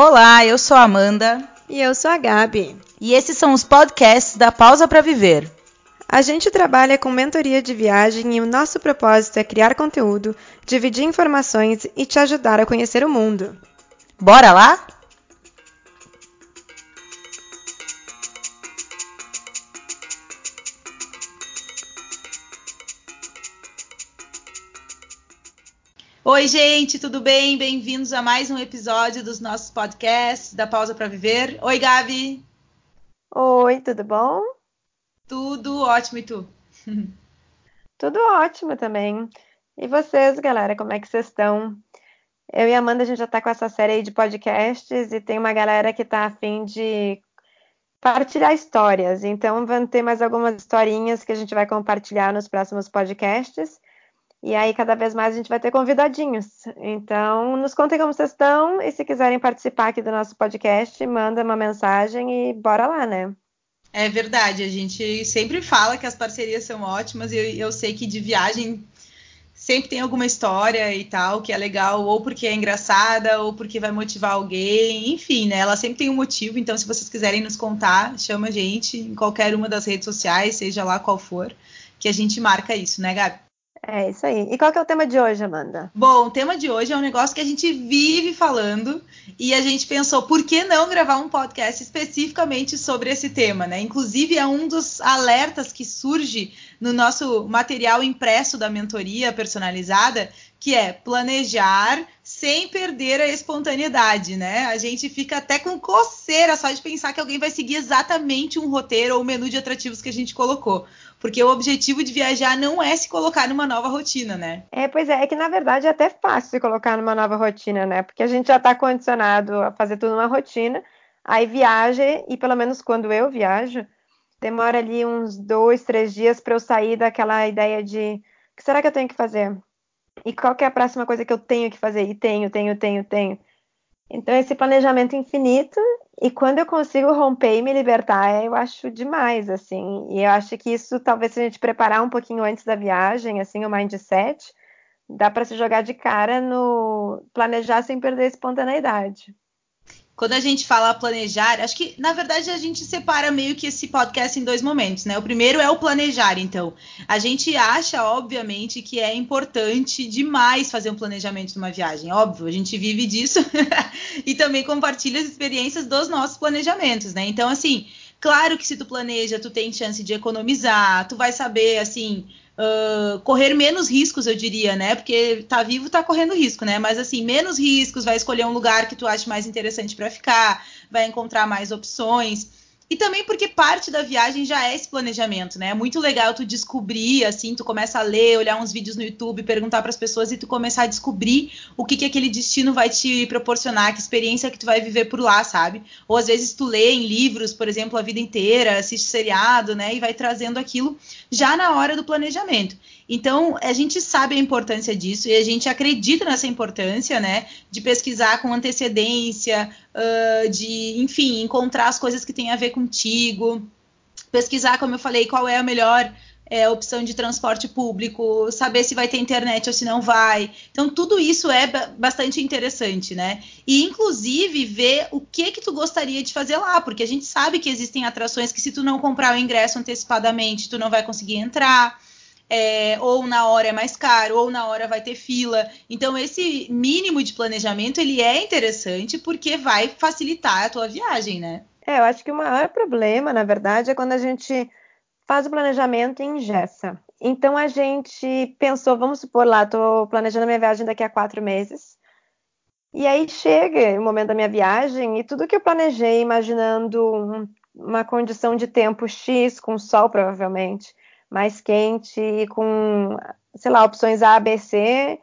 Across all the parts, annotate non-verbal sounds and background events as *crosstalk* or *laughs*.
Olá, eu sou a Amanda. E eu sou a Gabi. E esses são os podcasts da Pausa para Viver. A gente trabalha com mentoria de viagem e o nosso propósito é criar conteúdo, dividir informações e te ajudar a conhecer o mundo. Bora lá? Oi, gente, tudo bem? Bem-vindos a mais um episódio dos nossos podcasts da Pausa para Viver. Oi, Gabi. Oi, tudo bom? Tudo ótimo e tu? *laughs* tudo ótimo também. E vocês, galera, como é que vocês estão? Eu e a Amanda, a gente já está com essa série aí de podcasts e tem uma galera que está afim de partilhar histórias. Então, vão ter mais algumas historinhas que a gente vai compartilhar nos próximos podcasts. E aí, cada vez mais, a gente vai ter convidadinhos. Então, nos contem como vocês estão e se quiserem participar aqui do nosso podcast, manda uma mensagem e bora lá, né? É verdade, a gente sempre fala que as parcerias são ótimas e eu, eu sei que de viagem sempre tem alguma história e tal que é legal, ou porque é engraçada, ou porque vai motivar alguém, enfim, né? Ela sempre tem um motivo, então se vocês quiserem nos contar, chama a gente em qualquer uma das redes sociais, seja lá qual for, que a gente marca isso, né, Gabi? É isso aí. E qual que é o tema de hoje, Amanda? Bom, o tema de hoje é um negócio que a gente vive falando e a gente pensou, por que não gravar um podcast especificamente sobre esse tema, né? Inclusive é um dos alertas que surge no nosso material impresso da mentoria personalizada, que é planejar sem perder a espontaneidade, né? A gente fica até com coceira só de pensar que alguém vai seguir exatamente um roteiro ou um menu de atrativos que a gente colocou. Porque o objetivo de viajar não é se colocar numa nova rotina, né? É, pois é, é que na verdade é até fácil se colocar numa nova rotina, né? Porque a gente já está condicionado a fazer tudo numa rotina, aí viaja, e pelo menos quando eu viajo, demora ali uns dois, três dias para eu sair daquela ideia de o que será que eu tenho que fazer? E qual que é a próxima coisa que eu tenho que fazer? E tenho, tenho, tenho, tenho. Então, esse planejamento infinito, e quando eu consigo romper e me libertar, eu acho demais, assim. E eu acho que isso, talvez, se a gente preparar um pouquinho antes da viagem, assim, o mindset, dá para se jogar de cara no planejar sem perder a espontaneidade quando a gente fala planejar, acho que na verdade a gente separa meio que esse podcast em dois momentos, né? O primeiro é o planejar, então. A gente acha, obviamente, que é importante demais fazer um planejamento de uma viagem. Óbvio, a gente vive disso *laughs* e também compartilha as experiências dos nossos planejamentos, né? Então, assim, claro que se tu planeja, tu tem chance de economizar, tu vai saber, assim uh, correr menos riscos, eu diria, né? Porque tá vivo, tá correndo risco, né? Mas assim, menos riscos, vai escolher um lugar que tu acha mais interessante para ficar, vai encontrar mais opções. E também porque parte da viagem já é esse planejamento, né? É muito legal tu descobrir, assim, tu começa a ler, olhar uns vídeos no YouTube, perguntar para as pessoas e tu começar a descobrir o que, que aquele destino vai te proporcionar, que experiência que tu vai viver por lá, sabe? Ou às vezes tu lê em livros, por exemplo, a vida inteira, assiste seriado, né? E vai trazendo aquilo já na hora do planejamento. Então, a gente sabe a importância disso e a gente acredita nessa importância, né? De pesquisar com antecedência, de, enfim, encontrar as coisas que têm a ver contigo, pesquisar, como eu falei, qual é a melhor é, opção de transporte público, saber se vai ter internet ou se não vai. Então, tudo isso é bastante interessante, né? E, inclusive, ver o que que tu gostaria de fazer lá, porque a gente sabe que existem atrações que se tu não comprar o ingresso antecipadamente, tu não vai conseguir entrar é, ou na hora é mais caro, ou na hora vai ter fila. Então, esse mínimo de planejamento ele é interessante porque vai facilitar a tua viagem, né? É, eu acho que o maior problema, na verdade, é quando a gente faz o planejamento e engessa. Então a gente pensou, vamos supor lá, estou planejando minha viagem daqui a quatro meses. E aí chega o momento da minha viagem e tudo que eu planejei, imaginando um, uma condição de tempo X, com sol provavelmente, mais quente e com, sei lá, opções A, B, C.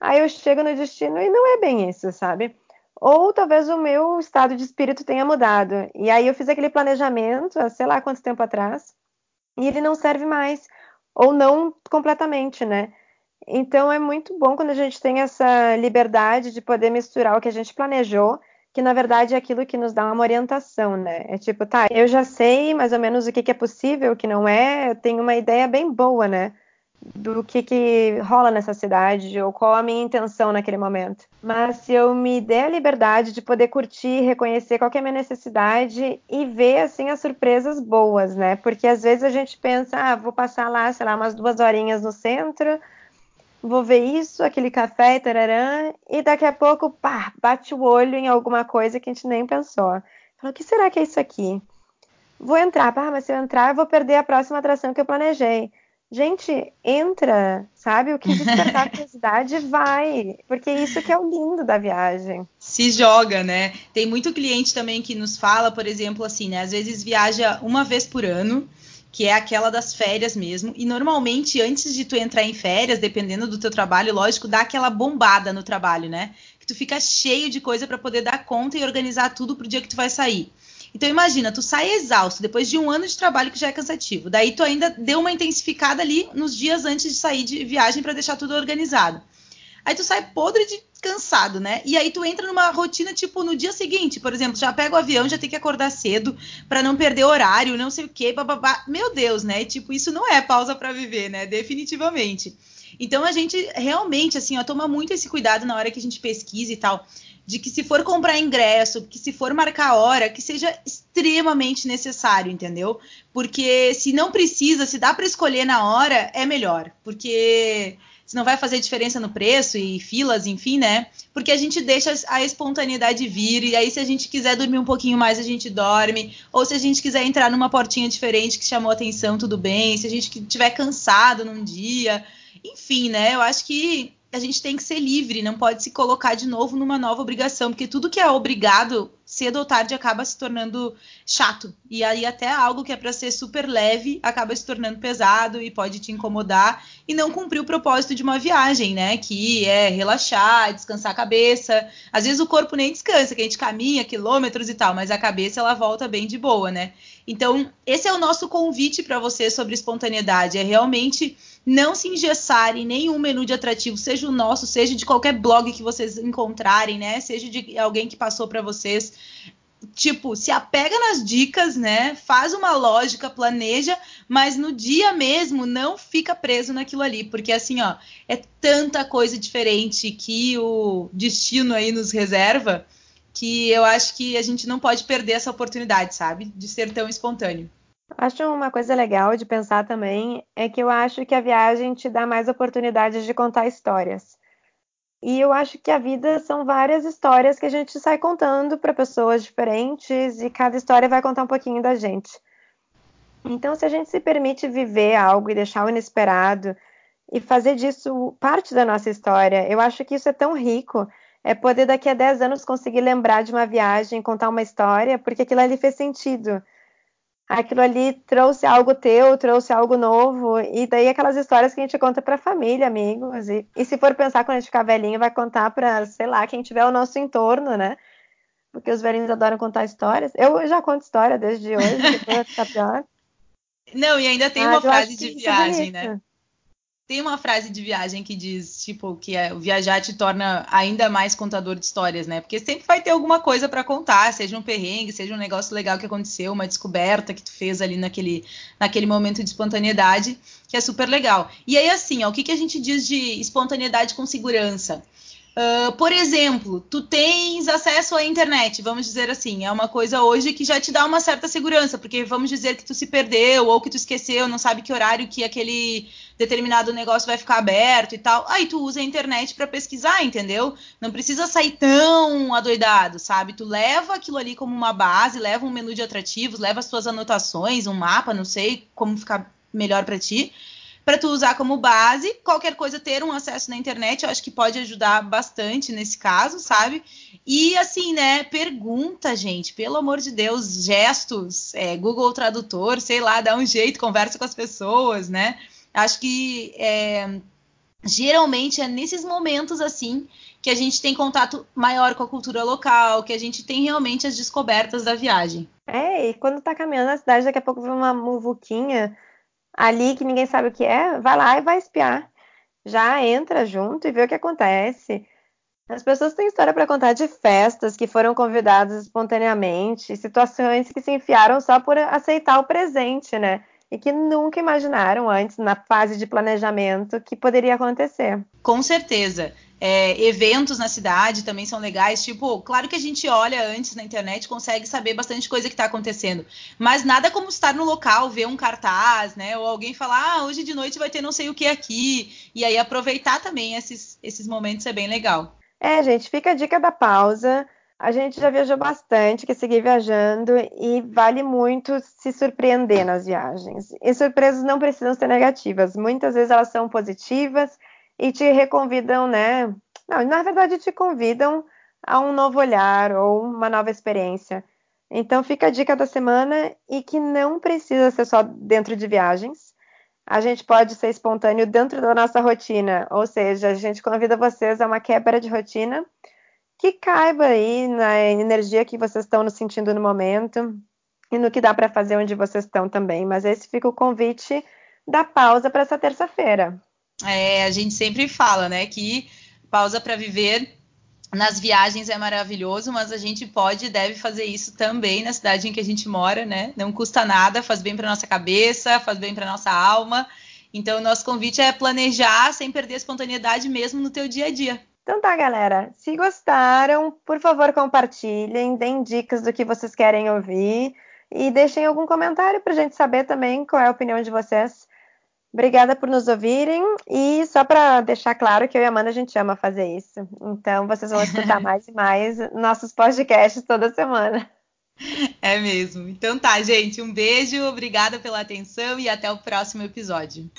Aí eu chego no destino e não é bem isso, sabe? Ou talvez o meu estado de espírito tenha mudado. E aí eu fiz aquele planejamento, sei lá quanto tempo atrás, e ele não serve mais. Ou não completamente, né? Então é muito bom quando a gente tem essa liberdade de poder misturar o que a gente planejou que na verdade é aquilo que nos dá uma orientação, né? É tipo, tá, eu já sei mais ou menos o que, que é possível, o que não é, eu tenho uma ideia bem boa, né? do que, que rola nessa cidade ou qual a minha intenção naquele momento. Mas se eu me der a liberdade de poder curtir, reconhecer qual é a minha necessidade e ver assim as surpresas boas, né? Porque às vezes a gente pensa, ah, vou passar lá, sei lá, umas duas horinhas no centro, vou ver isso, aquele café e tararã, e daqui a pouco, pá, bate o olho em alguma coisa que a gente nem pensou. Fala, o que será que é isso aqui? Vou entrar, pá, mas se eu entrar, eu vou perder a próxima atração que eu planejei. Gente, entra, sabe? O que despertar *laughs* curiosidade vai, porque isso que é o lindo da viagem. Se joga, né? Tem muito cliente também que nos fala, por exemplo, assim, né? Às vezes viaja uma vez por ano, que é aquela das férias mesmo. E normalmente, antes de tu entrar em férias, dependendo do teu trabalho, lógico, dá aquela bombada no trabalho, né? Que tu fica cheio de coisa para poder dar conta e organizar tudo pro dia que tu vai sair. Então imagina, tu sai exausto depois de um ano de trabalho que já é cansativo. Daí tu ainda deu uma intensificada ali nos dias antes de sair de viagem para deixar tudo organizado. Aí tu sai podre de cansado, né? E aí tu entra numa rotina tipo no dia seguinte, por exemplo, já pega o avião, já tem que acordar cedo para não perder horário, não sei o quê, bababá. Meu Deus, né? Tipo, isso não é pausa para viver, né? Definitivamente. Então a gente realmente assim, ó, toma muito esse cuidado na hora que a gente pesquisa e tal de que se for comprar ingresso, que se for marcar hora, que seja extremamente necessário, entendeu? Porque se não precisa, se dá para escolher na hora, é melhor, porque se não vai fazer diferença no preço e filas, enfim, né? Porque a gente deixa a espontaneidade vir e aí se a gente quiser dormir um pouquinho mais, a gente dorme, ou se a gente quiser entrar numa portinha diferente que chamou atenção, tudo bem. Se a gente estiver cansado num dia, enfim, né? Eu acho que a gente tem que ser livre, não pode se colocar de novo numa nova obrigação, porque tudo que é obrigado, cedo ou tarde, acaba se tornando chato. E aí até algo que é para ser super leve acaba se tornando pesado e pode te incomodar e não cumprir o propósito de uma viagem, né? Que é relaxar, descansar a cabeça. Às vezes o corpo nem descansa, que a gente caminha quilômetros e tal, mas a cabeça ela volta bem de boa, né? Então, esse é o nosso convite para você sobre espontaneidade, é realmente não se engessarem nenhum menu de atrativo, seja o nosso, seja de qualquer blog que vocês encontrarem, né? Seja de alguém que passou para vocês. Tipo, se apega nas dicas, né? Faz uma lógica, planeja, mas no dia mesmo não fica preso naquilo ali, porque assim, ó, é tanta coisa diferente que o destino aí nos reserva que eu acho que a gente não pode perder essa oportunidade, sabe? De ser tão espontâneo. Acho uma coisa legal de pensar também é que eu acho que a viagem te dá mais oportunidades de contar histórias. E eu acho que a vida são várias histórias que a gente sai contando para pessoas diferentes e cada história vai contar um pouquinho da gente. Então, se a gente se permite viver algo e deixar o inesperado e fazer disso parte da nossa história, eu acho que isso é tão rico. É poder daqui a 10 anos conseguir lembrar de uma viagem, contar uma história, porque aquilo ali fez sentido aquilo ali trouxe algo teu, trouxe algo novo, e daí aquelas histórias que a gente conta para família, amigos, e, e, se for pensar quando a gente ficar velhinho, vai contar para, sei lá, quem tiver ao nosso entorno, né? Porque os velhinhos adoram contar histórias. Eu já conto história desde hoje, *laughs* depois tá pior. Não, e ainda tem uma frase de é viagem, né? Tem uma frase de viagem que diz, tipo, que é, viajar te torna ainda mais contador de histórias, né? Porque sempre vai ter alguma coisa para contar, seja um perrengue, seja um negócio legal que aconteceu, uma descoberta que tu fez ali naquele, naquele momento de espontaneidade, que é super legal. E aí, assim, ó, o que, que a gente diz de espontaneidade com segurança? Uh, por exemplo, tu tens acesso à internet, vamos dizer assim, é uma coisa hoje que já te dá uma certa segurança, porque vamos dizer que tu se perdeu ou que tu esqueceu, não sabe que horário que aquele determinado negócio vai ficar aberto e tal. Aí tu usa a internet para pesquisar, entendeu? Não precisa sair tão adoidado, sabe? Tu leva aquilo ali como uma base, leva um menu de atrativos, leva as tuas anotações, um mapa, não sei como ficar melhor para ti para tu usar como base. Qualquer coisa ter um acesso na internet, eu acho que pode ajudar bastante nesse caso, sabe? E assim, né? Pergunta, gente, pelo amor de Deus, gestos, é, Google Tradutor, sei lá, dá um jeito, conversa com as pessoas, né? Acho que é, geralmente é nesses momentos assim que a gente tem contato maior com a cultura local, que a gente tem realmente as descobertas da viagem. É, e quando tá caminhando na cidade, daqui a pouco vem uma muvuquinha ali que ninguém sabe o que é, vai lá e vai espiar. Já entra junto e vê o que acontece. As pessoas têm história para contar de festas que foram convidadas espontaneamente, situações que se enfiaram só por aceitar o presente, né? E que nunca imaginaram antes, na fase de planejamento, que poderia acontecer. Com certeza. É, eventos na cidade também são legais. Tipo, claro que a gente olha antes na internet consegue saber bastante coisa que está acontecendo. Mas nada como estar no local, ver um cartaz, né? Ou alguém falar, ah, hoje de noite vai ter não sei o que aqui. E aí aproveitar também esses, esses momentos é bem legal. É, gente, fica a dica da pausa. A gente já viajou bastante, quer seguir viajando e vale muito se surpreender nas viagens. E surpresas não precisam ser negativas, muitas vezes elas são positivas e te reconvidam, né? Não, na verdade te convidam a um novo olhar ou uma nova experiência. Então fica a dica da semana e que não precisa ser só dentro de viagens. A gente pode ser espontâneo dentro da nossa rotina, ou seja, a gente convida vocês a uma quebra de rotina que caiba aí na energia que vocês estão nos sentindo no momento e no que dá para fazer onde vocês estão também. Mas esse fica o convite da pausa para essa terça-feira. É, a gente sempre fala, né, que pausa para viver nas viagens é maravilhoso, mas a gente pode e deve fazer isso também na cidade em que a gente mora, né? Não custa nada, faz bem para nossa cabeça, faz bem para nossa alma. Então, o nosso convite é planejar sem perder a espontaneidade mesmo no teu dia a dia. Então tá, galera. Se gostaram, por favor, compartilhem, deem dicas do que vocês querem ouvir e deixem algum comentário para a gente saber também qual é a opinião de vocês. Obrigada por nos ouvirem e só para deixar claro que eu e a Amanda a gente ama fazer isso. Então vocês vão escutar *laughs* mais e mais nossos podcasts toda semana. É mesmo. Então tá, gente. Um beijo, obrigada pela atenção e até o próximo episódio.